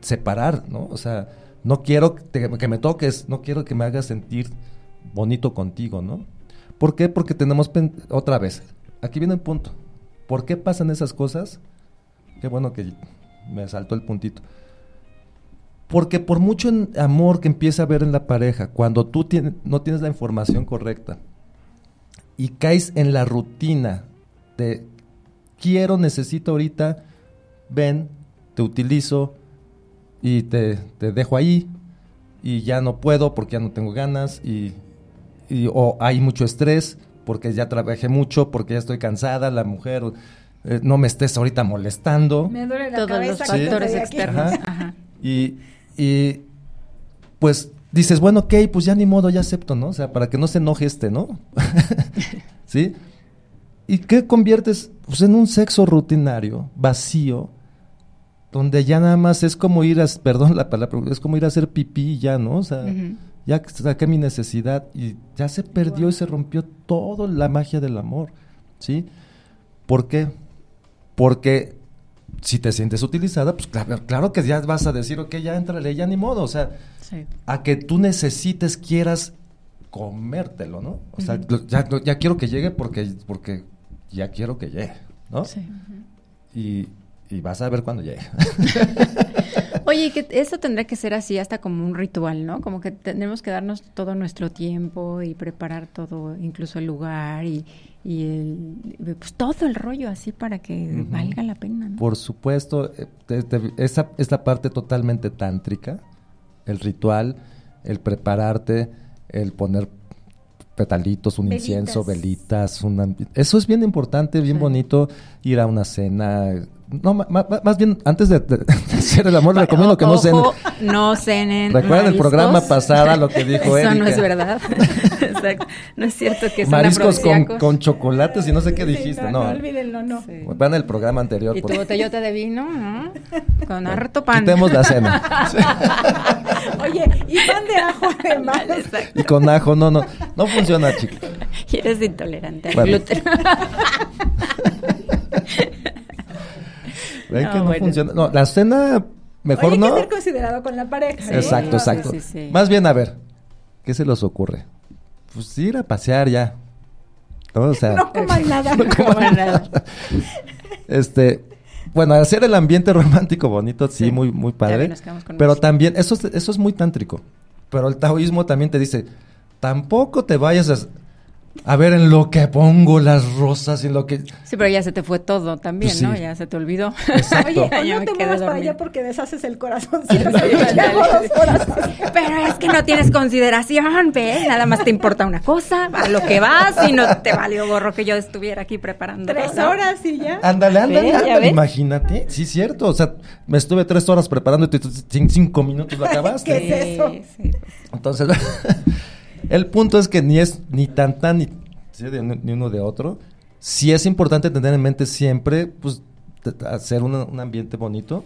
separar, no? O sea, no quiero que, me toques, no quiero que me hagas sentir bonito contigo, ¿no? ¿Por qué? Porque tenemos, otra vez, aquí viene el punto. ¿Por qué pasan esas cosas? Qué bueno que me saltó el puntito. Porque por mucho amor que empieza a haber en la pareja, cuando tú no tienes la información correcta y caes en la rutina de quiero, necesito ahorita, ven, te utilizo y te, te dejo ahí y ya no puedo porque ya no tengo ganas y, y- o hay mucho estrés porque ya trabajé mucho, porque ya estoy cansada, la mujer, eh, no me estés ahorita molestando. Me duele la Todos los cabeza. Sí. factores externos. Ajá. Ajá. Y, y, pues dices, bueno, ok, pues ya ni modo, ya acepto, ¿no? O sea, para que no se enoje este, ¿no? ¿Sí? ¿Y qué conviertes? Pues en un sexo rutinario, vacío, donde ya nada más es como ir a, perdón la palabra, es como ir a hacer pipí y ya, ¿no? O sea, ya saqué mi necesidad y ya se perdió y se rompió toda la magia del amor, ¿sí? ¿Por qué? Porque si te sientes utilizada, pues claro, claro que ya vas a decir, ok, ya entrale, ya ni modo, o sea, Sí. a que tú necesites, quieras comértelo, ¿no? O sea, ya, quiero que llegue porque, porque ya quiero que llegue, ¿no? Sí. Y, y vas a ver cuando llegue. Oye, que eso tendrá que ser así hasta como un ritual, ¿no? Como que tenemos que darnos todo nuestro tiempo y preparar todo, incluso el lugar y, y el, pues todo el rollo así para que valga la pena, ¿no? Por supuesto, eh, esa, esta parte totalmente tántrica, el ritual, el prepararte, el poner petalitos, un incienso, velitas, eso es bien importante, bien bonito, ir a una cena, no, más bien, antes de, hacer el amor, recomiendo que no cenen. No cenen. Recuerden el programa pasado lo que dijo Eso no es verdad. Exacto. No es cierto que Mariscos con, con, chocolates y no sé qué dijiste. no, no, olvídenlo, no. Van el programa anterior. Y tu botellota de vino, ¿no? Con harto pan. Quitemos la cena. Oye, y pan de ajo además. Y con ajo, no, no. No funciona, chicos. Y eres intolerante al gluten. ¿Ven que no funciona? No, la cena mejor Oye, no. Hay que ser considerado con la pareja. ¿eh? Exacto, exacto. Más bien, a ver, ¿qué se les ocurre? Pues ir a pasear ya. ¿No? O sea, no coman nada. No coman nada. este, bueno, hacer el ambiente romántico bonito, sí, muy, muy padre. Pero también, eso, eso es muy tántrico. Pero el taoísmo también te dice, tampoco te vayas a a ver en lo que pongo las rosas y lo que... Sí, pero ya se te fue todo también, pues ¿no? Ya se te olvidó. Exacto. Oye, no te muevas para allá porque deshaces el corazón. pero es que no tienes consideración, ¿ves? Nada más te importa una cosa, a lo que vas y no te valió gorro que yo estuviera aquí preparando. Tres horas y ya. Ándale, ándale, ándale, imagínate. Sí, cierto. O sea, me estuve tres horas preparando y en cinco minutos lo acabaste. ¿Qué es eso? Sí, Entonces... El punto es que ni es ni tan tan ni, ni uno de otro. Sí es importante tener en mente siempre, pues, hacer un ambiente bonito,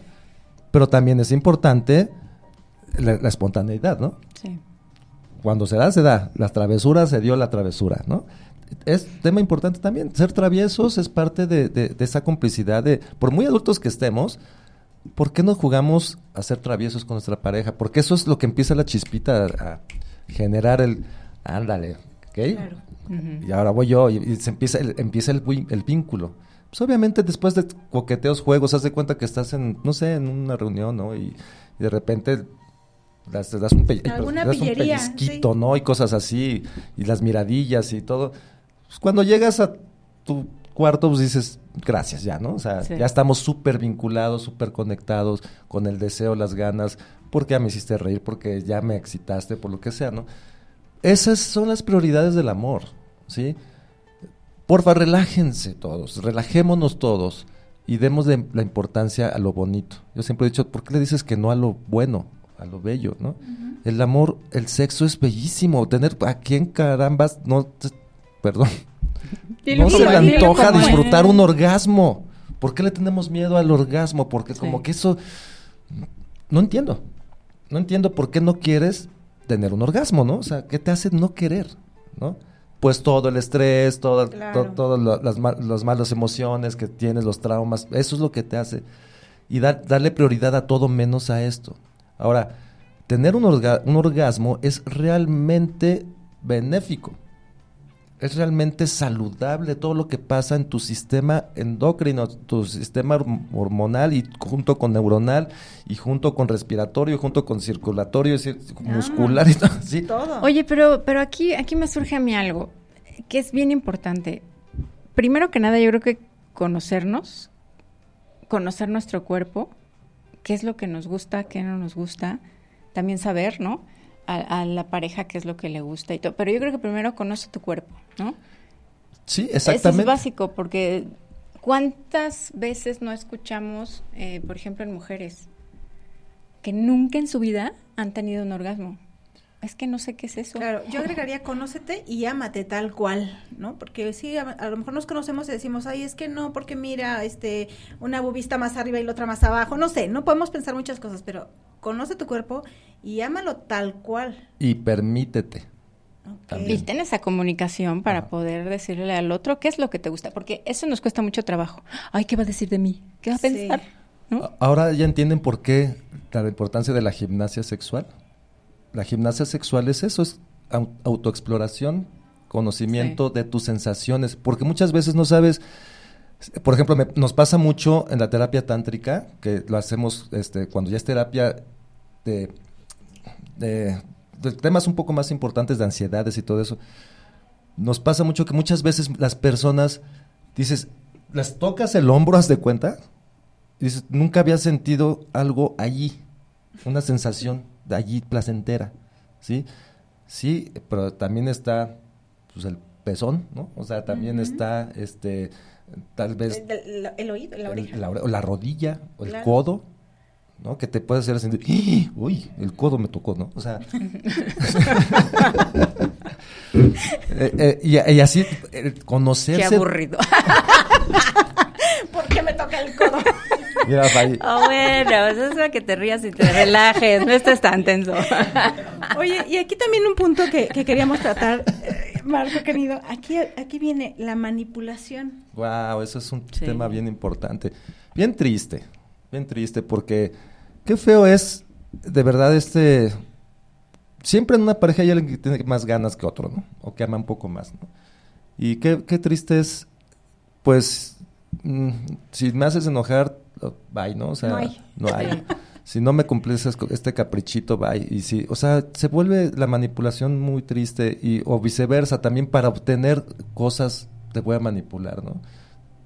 pero también es importante la, espontaneidad, ¿no? Sí. Cuando se da, se da. Las travesuras, se dio la travesura, ¿no? Es tema importante también. Ser traviesos es parte de, de, esa complicidad de, por muy adultos que estemos, ¿por qué no jugamos a ser traviesos con nuestra pareja? Porque eso es lo que empieza la chispita a generar el, ándale, ¿ok? Claro. Y ahora voy yo y, se empieza el, empieza el, el, vínculo. Pues obviamente después de coqueteos, juegos, haz de cuenta que estás en, no sé, en una reunión, ¿no? Y, de repente das, das, un, pellizquito, ¿no? Y cosas así, y las miradillas y todo. Pues cuando llegas a tu cuarto, pues dices, gracias ya, ¿no? O sea, ya estamos súper vinculados, súper conectados con el deseo, las ganas, porque ya me hiciste reír, porque ya me excitaste, por lo que sea, ¿no? Esas son las prioridades del amor, ¿sí? Porfa, relájense todos, relajémonos todos y demos de la importancia a lo bonito. Yo siempre he dicho, ¿por qué le dices que no a lo bueno, a lo bello, ¿no? El amor, el sexo es bellísimo. Tener a quién carambas, no, perdón, no se le antoja disfrutar un orgasmo. ¿Por qué le tenemos miedo al orgasmo? Porque como que eso, no entiendo no entiendo por qué no quieres tener un orgasmo, ¿no? O sea, ¿qué te hace no querer, ¿no? Pues todo el estrés, todas las, las, malas emociones que tienes, los traumas, eso es lo que te hace. Y darle prioridad a todo menos a esto. Ahora, tener un, un orgasmo es realmente benéfico es realmente saludable todo lo que pasa en tu sistema endocrino, tu sistema hormonal y junto con neuronal y junto con respiratorio, junto con circulatorio, ah. muscular y todo, Oye, pero pero aquí aquí me surge a mí algo que es bien importante. Primero que nada, yo creo que conocernos, conocer nuestro cuerpo, qué es lo que nos gusta, qué no nos gusta, también saber, ¿no? A, la pareja qué es lo que le gusta y todo. Pero yo creo que primero conoce tu cuerpo, ¿no? Sí, exactamente. Eso es básico porque ¿cuántas veces no escuchamos, eh, por ejemplo, en mujeres que nunca en su vida han tenido un orgasmo? Es que no sé qué es eso. Claro, yo agregaría conócete y ámate tal cual, ¿no? Porque sí, a, lo mejor nos conocemos y decimos, ay, es que no, porque mira, este, una bubista más arriba y la otra más abajo, no sé, no podemos pensar muchas cosas, pero conoce tu cuerpo y ámalo tal cual. Y permítete. Y ten esa comunicación para poder decirle al otro qué es lo que te gusta, porque eso nos cuesta mucho trabajo. Ay, ¿qué va a decir de mí? ¿Qué va a pensar? Ahora ya entienden por qué la importancia de la gimnasia sexual. La gimnasia sexual es eso, es autoexploración, conocimiento de tus sensaciones, porque muchas veces no sabes Por ejemplo, me- nos pasa mucho en la terapia tántrica, que lo hacemos este, cuando ya es terapia de, de- de temas un poco más importantes de ansiedades y todo eso. Nos pasa mucho que muchas veces las personas, dices, las tocas el hombro, haz de cuenta, y dices, nunca había sentido algo allí, una sensación de allí placentera, ¿sí? Sí, pero también está pues, el pezón, ¿no? O sea, también está, este, tal vez El, el- el oído, la oreja. el- la, rodilla o el Claro. codo, ¿no? Que te puede hacer sentir, ¡Ah! uy, el codo me tocó, ¿no? O sea, eh, eh, y, y así eh, conocerse. Qué aburrido. ¿Por qué me toca el codo? Mira, ahí. Ah, bueno, eso es para que te rías y te relajes, no estés tan tenso. Oye, y aquí también un punto que, que queríamos tratar, eh, Marco querido, aquí, aquí viene la manipulación. Wow, eso es un Sí. tema bien importante. Bien triste, bien triste, porque qué feo es, de verdad, este. Siempre en una pareja hay alguien que tiene más ganas que otro, ¿no? O que ama un poco más, ¿no? Y qué, qué triste es, pues, mm, si me haces enojar, oh, bye, ¿no? O sea, No hay. no hay. Si no me cumples este caprichito, bye. Y si, o sea, se vuelve la manipulación muy triste y, o viceversa, también para obtener cosas te voy a manipular, ¿no?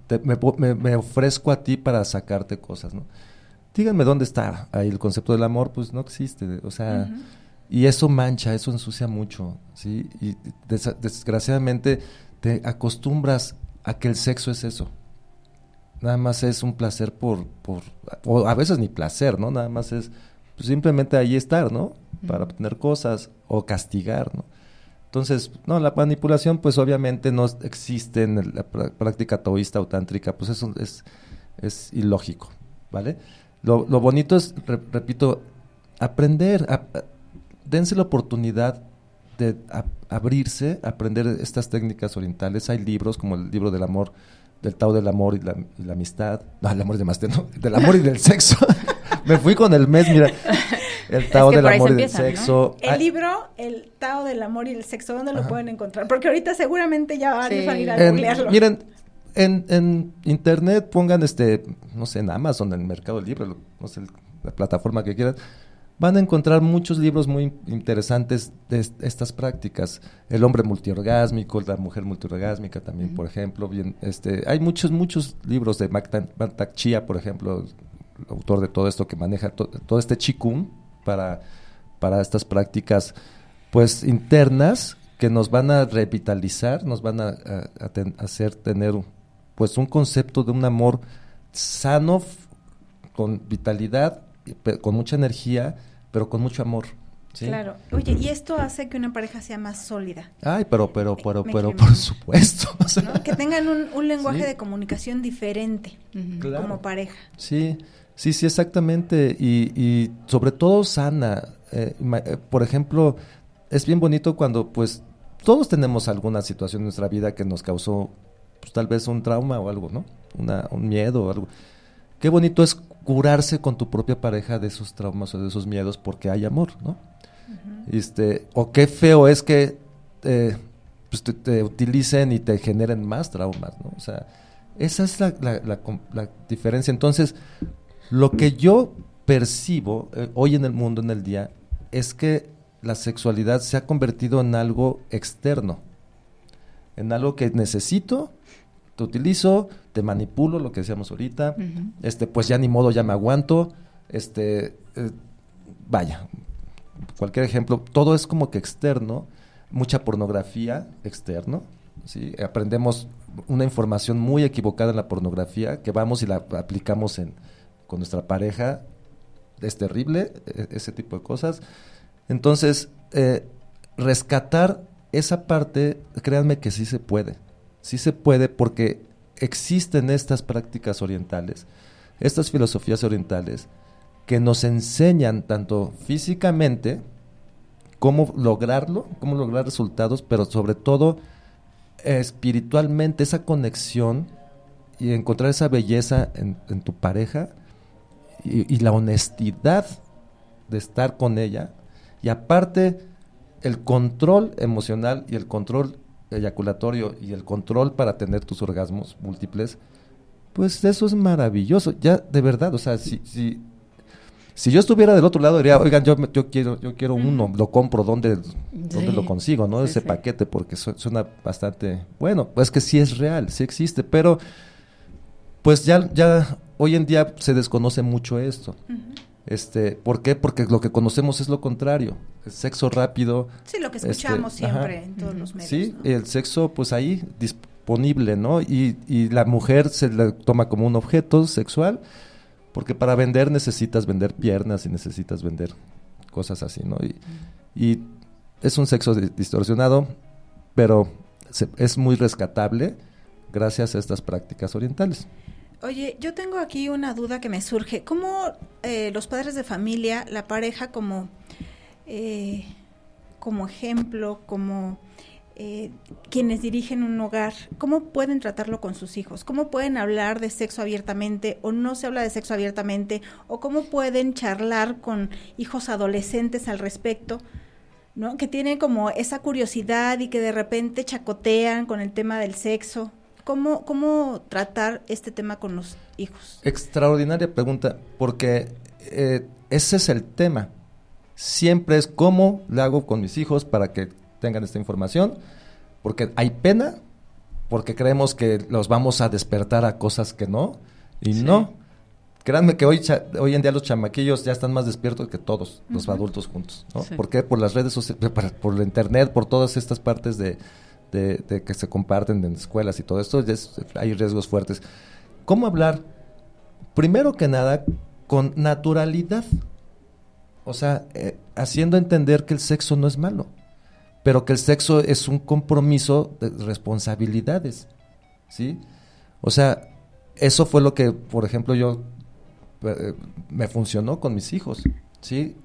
Te- me, me- me ofrezco a ti para sacarte cosas, ¿no? Díganme dónde está ahí el concepto del amor, pues no existe, o sea, y eso mancha, eso ensucia mucho, ¿sí? Y des- desgraciadamente te acostumbras a que el sexo es eso. Nada más es un placer por, por, o a veces ni placer, ¿no? Nada más es pues, simplemente ahí estar, ¿no? Para obtener cosas o castigar, ¿no? Entonces, no, la manipulación, pues obviamente no existe en la prá- práctica taoísta o tántrica, pues eso es, es ilógico, ¿vale? Lo, lo bonito es, re- repito, aprender, a- a- dense la oportunidad de a- abrirse, aprender estas técnicas orientales. Hay libros como el libro del amor, del Tao del amor y la, y la amistad. No, el amor de más, no, del amor y del sexo. Me fui con el mes, mira. El Tao que del amor y del sexo. El libro, El Tao del Amor y el Sexo, ¿dónde lo pueden encontrar? Porque ahorita seguramente ya Sí. van a ir a En- googlearlo. miren, en, en internet pongan este, no sé, en Amazon, en Mercado Libre, no sé, la plataforma que quieran, van a encontrar muchos libros muy interesantes de est- estas prácticas. El hombre multiorgásmico, la mujer multiorgásmica también, por ejemplo. Bien, este, hay muchos, muchos libros de Mantak Chia, por ejemplo, el autor de todo esto que maneja to- todo este chikun para, para estas prácticas pues internas que nos van a revitalizar, nos van a, a- a ten- hacer tener pues un concepto de un amor sano, con vitalidad, con mucha energía, pero con mucho amor. ¿sí? Claro. Oye, y esto hace que una pareja sea más sólida. Ay, pero, pero, pero, Me pero, por supuesto. o sea, ¿no? Que tengan un, un lenguaje Sí. de comunicación diferente Claro. como pareja. Sí, sí, sí, exactamente. Y, y sobre todo sana. Eh, eh, por ejemplo, es bien bonito cuando, pues, todos tenemos alguna situación en nuestra vida que nos causó, pues, tal vez un trauma o algo, ¿no? Una, un miedo o algo. Qué bonito es curarse con tu propia pareja de esos traumas o de esos miedos porque hay amor, ¿no? este, o qué feo es que eh, pues te, te utilicen y te generen más traumas, ¿no? O sea, esa es la, la- la com- la diferencia. Entonces, lo que yo percibo eh, hoy en el mundo, en el día, es que la sexualidad se ha convertido en algo externo, en algo que necesito, te utilizo, te manipulo, lo que decíamos ahorita, este, pues ya ni modo, ya me aguanto, este, eh, vaya, cualquier ejemplo, todo es como que externo, mucha pornografía externo, ¿sí? aprendemos una información muy equivocada en la pornografía que vamos y la aplicamos en, con nuestra pareja, es terrible e- ese tipo de cosas. Entonces, eh, rescatar esa parte, créanme que sí se puede, sí se puede porque existen estas prácticas orientales, estas filosofías orientales, que nos enseñan tanto físicamente cómo lograrlo, cómo lograr resultados, pero sobre todo espiritualmente esa conexión y encontrar esa belleza en, tu pareja y la honestidad de estar con ella. Y aparte el control emocional y el control eyaculatorio y el control para tener tus orgasmos múltiples pues eso es maravilloso. Ya, de verdad, o sea, si, si, si yo estuviera del otro lado, diría, oigan, yo, yo quiero, yo quiero uno, lo compro, ¿dónde, dónde Sí. lo consigo, no? Sí, Ese sí. paquete, porque su- suena bastante, bueno, pues que sí es real, sí existe, pero pues ya, ya hoy en día se desconoce mucho esto. Este, ¿por qué? Porque lo que conocemos es lo contrario, el sexo rápido. Sí, lo que este, escuchamos ajá. siempre en todos los medios. Sí, ¿no? el sexo pues ahí disponible, ¿no? Y, y la mujer se le toma como un objeto sexual, porque para vender necesitas vender piernas y necesitas vender cosas así, ¿no? Y, y es un sexo di- distorsionado, pero se- es muy rescatable gracias a estas prácticas orientales. Oye, yo tengo aquí una duda que me surge. ¿Cómo eh, los padres de familia, la pareja como, eh, como ejemplo, como eh, quienes dirigen un hogar, cómo pueden tratarlo con sus hijos? ¿Cómo pueden hablar de sexo abiertamente o no se habla de sexo abiertamente? ¿O cómo pueden charlar con hijos adolescentes al respecto? ¿no? Que tienen como esa curiosidad y que de repente chacotean con el tema del sexo. ¿Cómo, cómo tratar este tema con los hijos? Extraordinaria pregunta, porque eh, ese es el tema. Siempre es cómo le hago con mis hijos para que tengan esta información, porque hay pena, porque creemos que los vamos a despertar a cosas que no, y no. Créanme que hoy, cha- hoy en día los chamaquillos ya están más despiertos que todos los adultos juntos. ¿no? Sí. ¿Por qué? Por las redes sociales, por, por la internet, por todas estas partes de, de- que se comparten en escuelas y todo esto, hay riesgos fuertes. ¿Cómo hablar? Primero que nada, con naturalidad. O sea, eh, haciendo entender que el sexo no es malo, pero que el sexo es un compromiso de responsabilidades. ¿Sí? O sea, eso fue lo que, por ejemplo, yo eh, me funcionó con mis hijos. ¿Sí?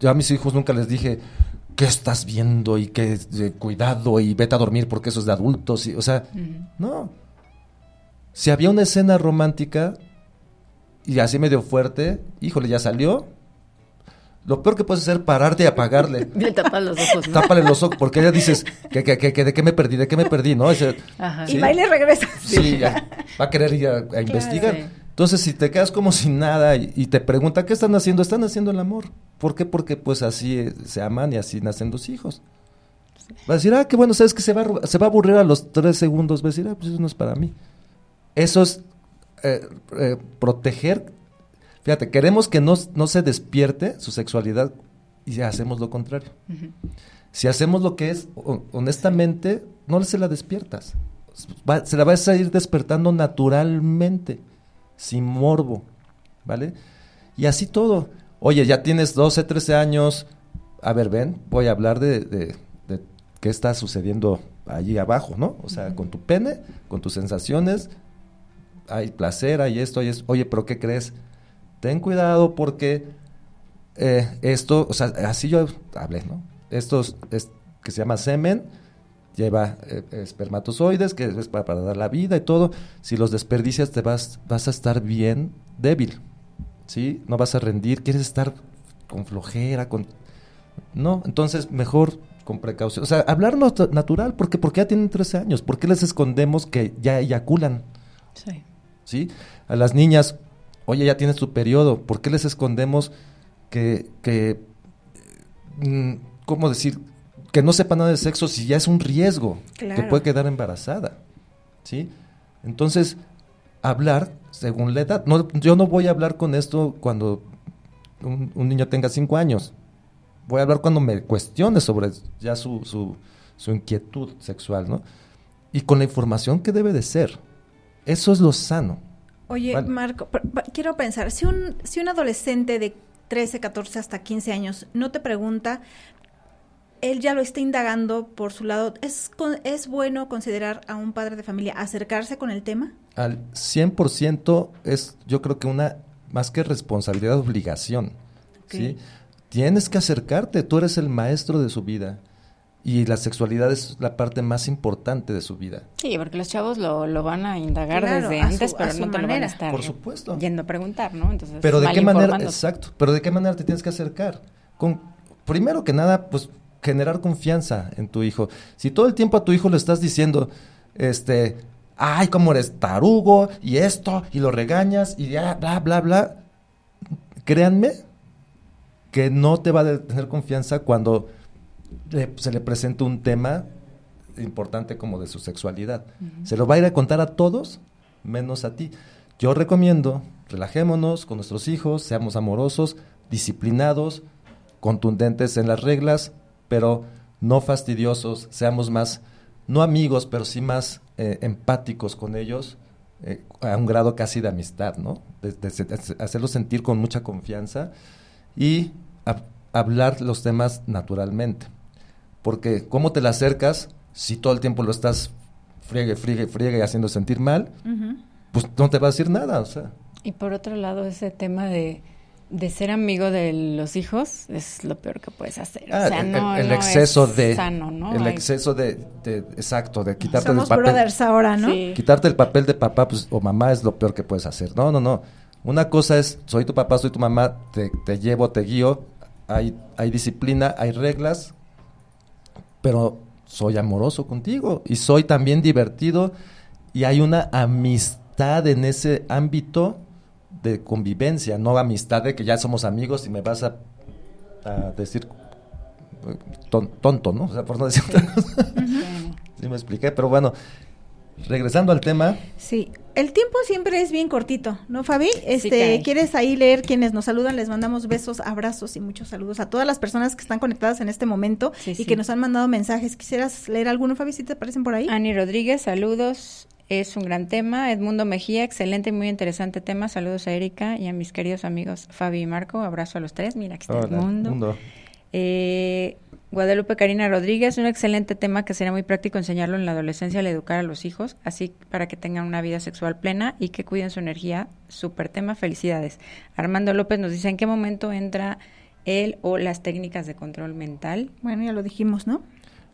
Yo a mis hijos nunca les dije, ¿qué estás viendo? Y que eh, cuidado y vete a dormir porque eso es de adultos. Y, o sea, no. Si había una escena romántica y así medio fuerte, híjole, ya salió. Lo peor que puedes hacer es pararte y apagarle. Le tapas los ojos, ¿no? Tápale los ojos, porque ya dices, que, que, que, ¿de qué me perdí? ¿De qué me perdí? ¿No? Ese- Ajá. ¿sí? Y va y le regresa. Sí, ya, va a querer ir a, a investigar. Sí. Entonces, si te quedas como sin nada y, y te pregunta, ¿qué están haciendo? Están haciendo el amor. ¿Por qué? Porque pues así eh, se aman y así nacen los hijos. Va a decir, ah, qué bueno, sabes que se va, a se va a aburrir a los tres segundos. Va a decir, ah, pues eso no es para mí. Eso es eh, eh, proteger. Fíjate, queremos que no, no se despierte su sexualidad y hacemos lo contrario. Si hacemos lo que es, ho- honestamente, no se la despiertas. Va- se la vas a ir despertando naturalmente, sin morbo, ¿vale? Y así todo. Oye, ya tienes 12, 13 años. A ver, ven, voy a hablar de, de- de qué está sucediendo allí abajo, ¿no? O sea, con tu pene, con tus sensaciones, hay placer, hay esto, hay esto. Oye, pero ¿qué crees? Ten cuidado porque eh, esto, o sea, así yo hablé, ¿no? Estos es, que se llama semen, lleva eh, espermatozoides, que es para, para dar la vida y todo. Si los desperdicias, te vas, vas a estar bien débil, ¿sí? No vas a rendir, quieres estar con flojera, con... No, entonces mejor con precaución. O sea, hablar nat- natural, porque porque ya tienen 13 años, ¿por qué les escondemos que ya eyaculan? Sí. ¿sí? A las niñas, oye, ya tienes tu periodo, ¿por qué les escondemos que, que mm, ¿cómo decir? Que no sepa nada de sexo si ya es un riesgo, que Claro. puede quedar embarazada, ¿sí? Entonces, hablar según la edad. No, yo no voy a hablar con esto cuando un, un niño tenga cinco años. Voy a hablar cuando me cuestione sobre ya su, su, su inquietud sexual, ¿no? Y con la información que debe de ser. Eso es lo sano. Oye, Vale. Marco, quiero pensar, si un, si un adolescente de 13, 14 hasta 15 años no te pregunta, él ya lo está indagando por su lado, ¿es, con- ¿es bueno considerar a un padre de familia acercarse con el tema? Al 100% es, yo creo que una, más que responsabilidad, obligación. ¿sí? Tienes que acercarte, tú eres el maestro de su vida. Y la sexualidad es la parte más importante de su vida. Sí, porque los chavos lo, lo van a indagar Claro, desde a antes, pero no te lo van a estar Por supuesto. yendo a preguntar, ¿no? Entonces, Pero de qué manera, exacto, pero de qué manera te tienes que acercar. Con, primero que nada, pues generar confianza en tu hijo. Si todo el tiempo a tu hijo le estás diciendo, este, ay, cómo eres tarugo y esto, y lo regañas y ya, bla, bla, bla. Créanme que no te va a tener confianza cuando le- se le presenta un tema importante como de su sexualidad. Se lo va a ir a contar a todos, menos a ti. Yo recomiendo, relajémonos con nuestros hijos, seamos amorosos, disciplinados, contundentes en las reglas, pero no fastidiosos, seamos más, no amigos, pero sí más eh, empáticos con ellos, eh, a un grado casi de amistad, ¿no? De, de se- de hacerlos sentir con mucha confianza y hab- hablar los temas naturalmente. Porque ¿cómo te la acercas si todo el tiempo lo estás friegue, friegue, friegue y haciendo sentir mal? Pues no te va a decir nada, o sea. Y por otro lado, ese tema de, de ser amigo de los hijos es lo peor que puedes hacer. Ah, o sea, el, no, el no exceso es de sano, ¿no? el Hay- exceso de, de- exacto de quitarte Somos el papel brothers ahora, ¿no? Sí. quitarte el papel de papá pues, o mamá es lo peor que puedes hacer no no no una cosa es soy tu papá soy tu mamá te, te llevo te guío hay hay disciplina hay reglas pero soy amoroso contigo y soy también divertido y hay una amistad en ese ámbito de convivencia no amistad de que ya somos amigos y me vas a, a decir eh, ton- tonto, ¿no? O sea, por no decir otra cosa. Sí me expliqué, pero bueno, regresando al tema, Sí, el tiempo siempre es bien cortito, ¿no, Fabi? Este. ¿quieres ahí leer quienes nos saludan? Les mandamos besos, abrazos y muchos saludos a todas las personas que están conectadas en este momento Sí, y sí. que nos han mandado mensajes. ¿Quisieras leer alguno, Fabi, si te aparecen por ahí? Ani Rodríguez, saludos. Es un gran tema. Edmundo Mejía, excelente y muy interesante tema. Saludos a Erika y a mis queridos amigos Fabi y Marco. Abrazo a los tres. Mira, aquí está Hola, Edmundo. mundo. Eh, Guadalupe Karina Rodríguez, un excelente tema que sería muy práctico enseñarlo en la adolescencia al educar a los hijos, así para que tengan una vida sexual plena y que cuiden su energía. Super tema, felicidades. Armando López nos dice en qué momento entra él o las técnicas de control mental. Bueno, ya lo dijimos, ¿no?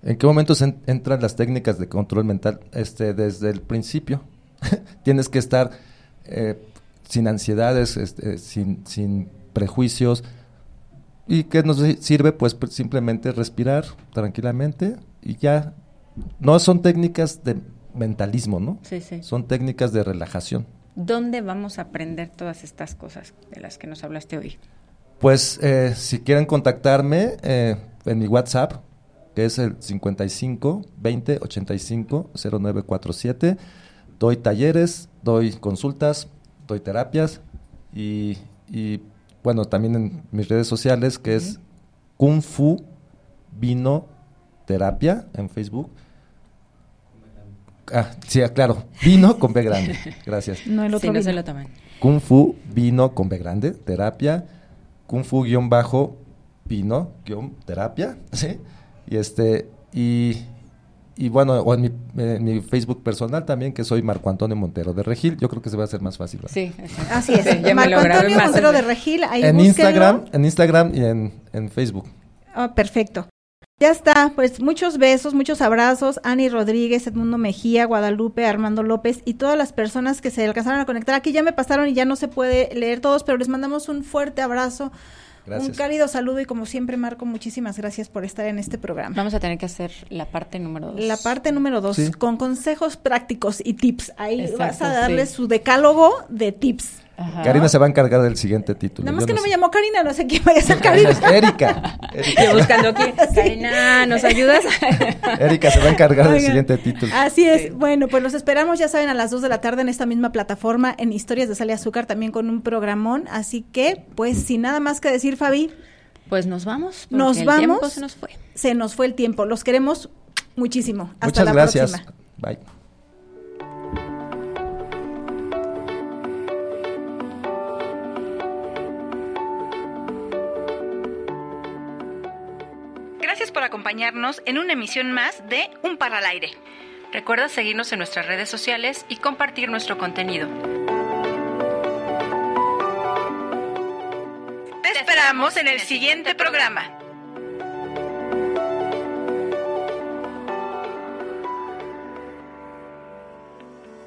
¿En qué momento se en- entran las técnicas de control mental? Este, desde el principio. Tienes que estar eh, sin ansiedades, este, sin, sin prejuicios. ¿Y qué nos si- sirve? Pues pr- simplemente respirar tranquilamente y ya. No son técnicas de mentalismo, ¿no? Sí, sí. Son técnicas de relajación. ¿Dónde vamos a aprender todas estas cosas de las que nos hablaste hoy? Pues eh, si quieren contactarme eh, en mi WhatsApp, que es el 55 20 85 0947, doy talleres, doy consultas, doy terapias y, y, bueno, también en mis redes sociales, que es Kung Fu Vino Terapia en Facebook. Ah, sí, claro, vino con B grande. Gracias. No el Sí, otro no se vino. lo toman. Kung Fu vino con B grande, terapia, Kung Fu guion bajo vino guion terapia, ¿sí? Y este, y, y bueno, o en mi, en mi Facebook personal también, que soy Marco Antonio Montero de Regil, yo creo que se va a hacer más fácil. ¿verdad? Sí. Así es. Sí, ya Marco Antonio más. Montero de Regil, ahí En búsquenlo. Instagram, en Instagram y en, en Facebook. Ah, perfecto. Ya está, pues muchos besos, muchos abrazos. Ani Rodríguez, Edmundo Mejía, Guadalupe, Armando López y todas las personas que se alcanzaron a conectar. Aquí ya me pasaron y ya no se puede leer todos, pero les mandamos un fuerte abrazo, Gracias. un cálido saludo y como siempre, Marco, muchísimas gracias por estar en este programa. Vamos a tener que hacer la parte número dos. La parte número dos, Sí. con consejos prácticos y tips. Ahí Exacto, vas a darle sí. su decálogo de tips. Ajá. Karina se va a encargar del siguiente título. Nada más que no sé. me llamó Karina, no sé quién vaya a ser Karina. Es Erika. Erika. Estoy buscando aquí. Karina, ¿nos ayudas? Erika se va a encargar del siguiente título. Así es. Bueno, pues los esperamos, ya saben, a las 2 de la tarde en esta misma plataforma, en Historias de Sal y Azúcar, también con un programón. Así que, pues, sin nada más que decir, Fabi, Pues nos vamos. nos el vamos. tiempo se nos fue. Se nos fue el tiempo. Los queremos muchísimo. Hasta Muchas la gracias. próxima. Bye. Por acompañarnos en una emisión más de Un para al aire. Recuerda seguirnos en nuestras redes sociales y compartir nuestro contenido. Te esperamos en el siguiente programa.